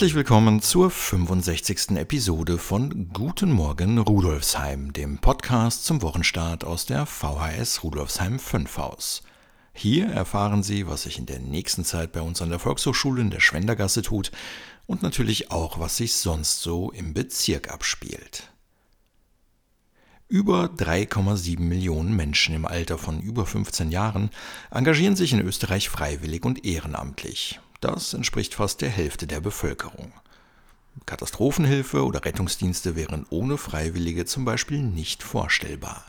Herzlich willkommen zur 65. Episode von Guten Morgen Rudolfsheim, dem Podcast zum Wochenstart aus der VHS Rudolfsheim 5 Haus. Hier erfahren Sie, was sich in der nächsten Zeit bei uns an der Volkshochschule in der Schwendergasse tut und natürlich auch, was sich sonst so im Bezirk abspielt. Über 3,7 Millionen Menschen im Alter von über 15 Jahren engagieren sich in Österreich freiwillig und ehrenamtlich. Das entspricht fast der Hälfte der Bevölkerung. Katastrophenhilfe oder Rettungsdienste wären ohne Freiwillige zum Beispiel nicht vorstellbar.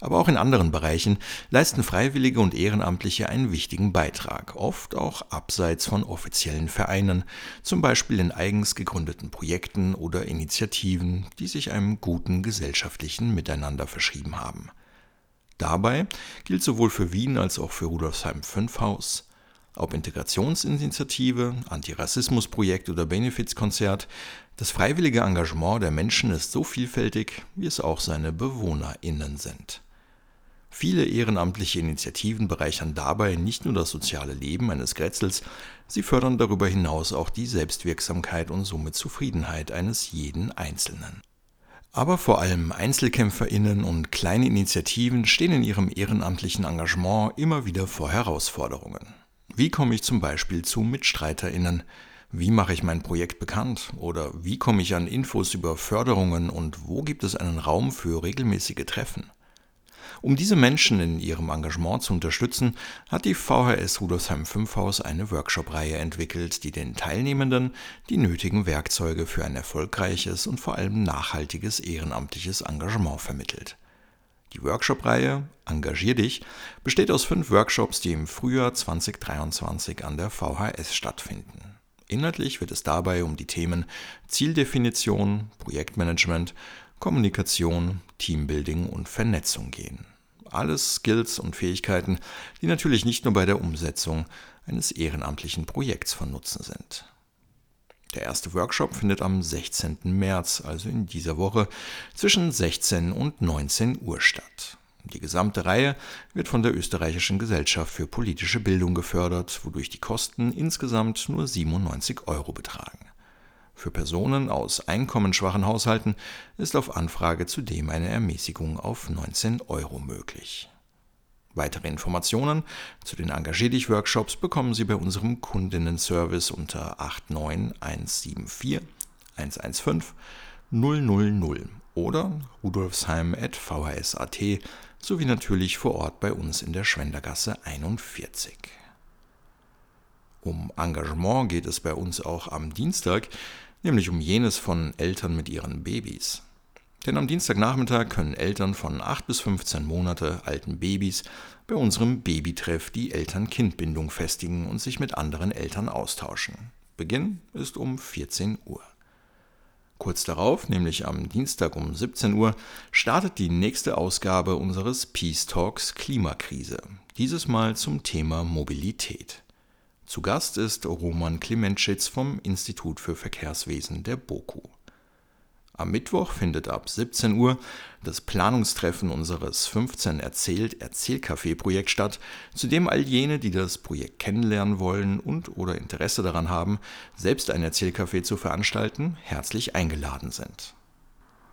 Aber auch in anderen Bereichen leisten Freiwillige und Ehrenamtliche einen wichtigen Beitrag, oft auch abseits von offiziellen Vereinen, zum Beispiel in eigens gegründeten Projekten oder Initiativen, die sich einem guten gesellschaftlichen Miteinander verschrieben haben. Dabei gilt sowohl für Wien als auch für Rudolfsheim 5 Haus, ob Integrationsinitiative, Antirassismusprojekt oder Benefizkonzert, das freiwillige Engagement der Menschen ist so vielfältig, wie es auch seine BewohnerInnen sind. Viele ehrenamtliche Initiativen bereichern dabei nicht nur das soziale Leben eines Grätzels, sie fördern darüber hinaus auch die Selbstwirksamkeit und somit Zufriedenheit eines jeden Einzelnen. Aber vor allem Einzelkämpferinnen und kleine Initiativen stehen in ihrem ehrenamtlichen Engagement immer wieder vor Herausforderungen. Wie komme ich zum Beispiel zu MitstreiterInnen? Wie mache ich mein Projekt bekannt? Oder wie komme ich an Infos über Förderungen und wo gibt es einen Raum für regelmäßige Treffen? Um diese Menschen in ihrem Engagement zu unterstützen, hat die VHS Rudolfsheim 5 Haus eine Workshop-Reihe entwickelt, die den Teilnehmenden die nötigen Werkzeuge für ein erfolgreiches und vor allem nachhaltiges ehrenamtliches Engagement vermittelt. Die Workshop-Reihe Engagier dich besteht aus fünf Workshops, die im Frühjahr 2023 an der VHS stattfinden. Inhaltlich wird es dabei um die Themen Zieldefinition, Projektmanagement, Kommunikation, Teambuilding und Vernetzung gehen. Alles Skills und Fähigkeiten, die natürlich nicht nur bei der Umsetzung eines ehrenamtlichen Projekts von Nutzen sind. Der erste Workshop findet am 16. März, also in dieser Woche, zwischen 16 und 19 Uhr statt. Die gesamte Reihe wird von der Österreichischen Gesellschaft für politische Bildung gefördert, wodurch die Kosten insgesamt nur 97 Euro betragen. Für Personen aus einkommensschwachen Haushalten ist auf Anfrage zudem eine Ermäßigung auf 19 Euro möglich. Weitere Informationen zu den Engagier dich Workshops bekommen Sie bei unserem Kundinnenservice unter 89174 115 000 oder rudolfsheim.vhs.at sowie natürlich vor Ort bei uns in der Schwendergasse 41. Um Engagement geht es bei uns auch am Dienstag, nämlich um jenes von Eltern mit ihren Babys. Denn am Dienstagnachmittag können Eltern von 8 bis 15 Monate alten Babys bei unserem Babytreff die Eltern-Kind-Bindung festigen und sich mit anderen Eltern austauschen. Beginn ist um 14 Uhr. Kurz darauf, nämlich am Dienstag um 17 Uhr, startet die nächste Ausgabe unseres Peace Talks Klimakrise, dieses Mal zum Thema Mobilität. Zu Gast ist Roman Klementschitz vom Institut für Verkehrswesen der BOKU. Am Mittwoch findet ab 17 Uhr das Planungstreffen unseres 15 Erzählt Erzählcafé-Projekt statt, zu dem all jene, die das Projekt kennenlernen wollen und oder Interesse daran haben, selbst ein Erzählcafé zu veranstalten, herzlich eingeladen sind.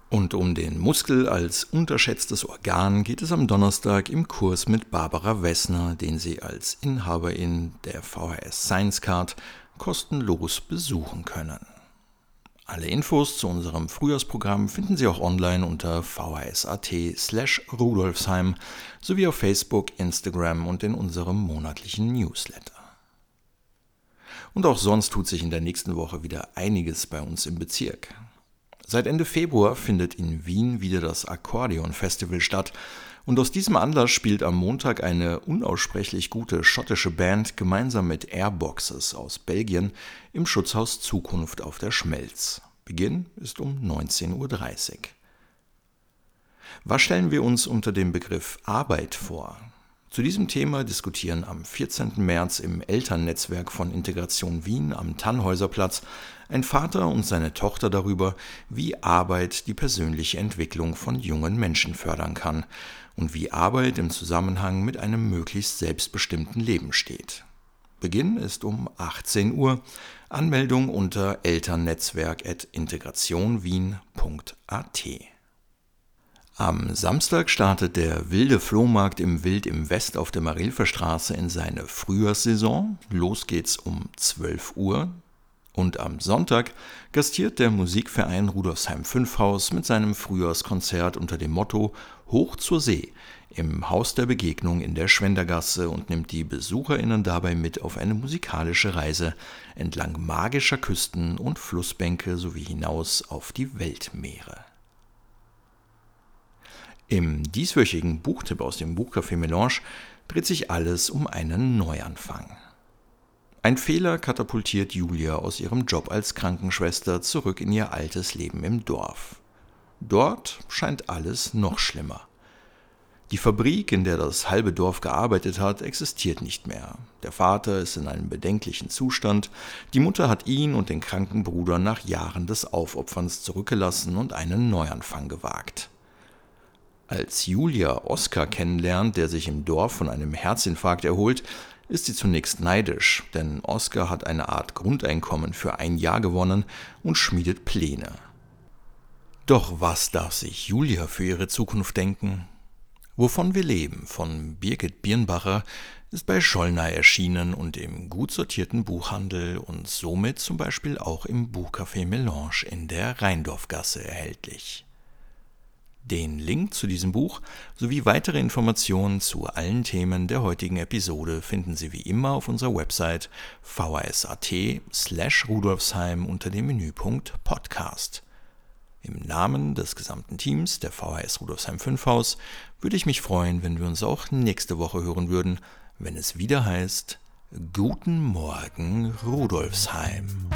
Und um den Muskel als unterschätztes Organ geht es am Donnerstag im Kurs mit Barbara Wessner, den Sie als Inhaberin der VHS Science Card kostenlos besuchen können. Alle Infos zu unserem Frühjahrsprogramm finden Sie auch online unter vhs.at slash rudolfsheim sowie auf Facebook, Instagram und in unserem monatlichen Newsletter. Und auch sonst tut sich in der nächsten Woche wieder einiges bei uns im Bezirk. Seit Ende Februar findet in Wien wieder das Akkordeon Festival statt und aus diesem Anlass spielt am Montag eine unaussprechlich gute schottische Band gemeinsam mit Airboxes aus Belgien im Schutzhaus Zukunft auf der Schmelz. Beginn ist um 19.30 Uhr. Was stellen wir uns unter dem Begriff Arbeit vor? Zu diesem Thema diskutieren am 14. März im Elternnetzwerk von Integration Wien am Tannhäuserplatz ein Vater und seine Tochter darüber, wie Arbeit die persönliche Entwicklung von jungen Menschen fördern kann und wie Arbeit im Zusammenhang mit einem möglichst selbstbestimmten Leben steht. Beginn ist um 18 Uhr. Anmeldung unter elternnetzwerk.integrationwien.at. Am Samstag startet der wilde Flohmarkt im Wild im West auf der Marilfer Straße in seine Frühjahrssaison. Los geht's um 12 Uhr. Und am Sonntag gastiert der Musikverein Rudolfsheim 5 Haus mit seinem Frühjahrskonzert unter dem Motto Hoch zur See im Haus der Begegnung in der Schwendergasse und nimmt die BesucherInnen dabei mit auf eine musikalische Reise entlang magischer Küsten und Flussbänke sowie hinaus auf die Weltmeere. Im dieswöchigen Buchtipp aus dem Buchcafé Melange dreht sich alles um einen Neuanfang. Ein Fehler katapultiert Julia aus ihrem Job als Krankenschwester zurück in ihr altes Leben im Dorf. Dort scheint alles noch schlimmer. Die Fabrik, in der das halbe Dorf gearbeitet hat, existiert nicht mehr. Der Vater ist in einem bedenklichen Zustand, die Mutter hat ihn und den kranken Bruder nach Jahren des Aufopferns zurückgelassen und einen Neuanfang gewagt. Als Julia Oskar kennenlernt, der sich im Dorf von einem Herzinfarkt erholt, ist sie zunächst neidisch, denn Oskar hat eine Art Grundeinkommen für ein Jahr gewonnen und schmiedet Pläne. Doch was darf sich Julia für ihre Zukunft denken? Wovon wir leben von Birgit Birnbacher ist bei Schollner erschienen und im gut sortierten Buchhandel und somit zum Beispiel auch im Buchcafé Melange in der Rheindorfgasse erhältlich. Den Link zu diesem Buch sowie weitere Informationen zu allen Themen der heutigen Episode finden Sie wie immer auf unserer Website vhs.at slash rudolfsheim unter dem Menüpunkt Podcast. Im Namen des gesamten Teams der VHS Rudolfsheim 5 Haus würde ich mich freuen, wenn wir uns auch nächste Woche hören würden, wenn es wieder heißt Guten Morgen Rudolfsheim.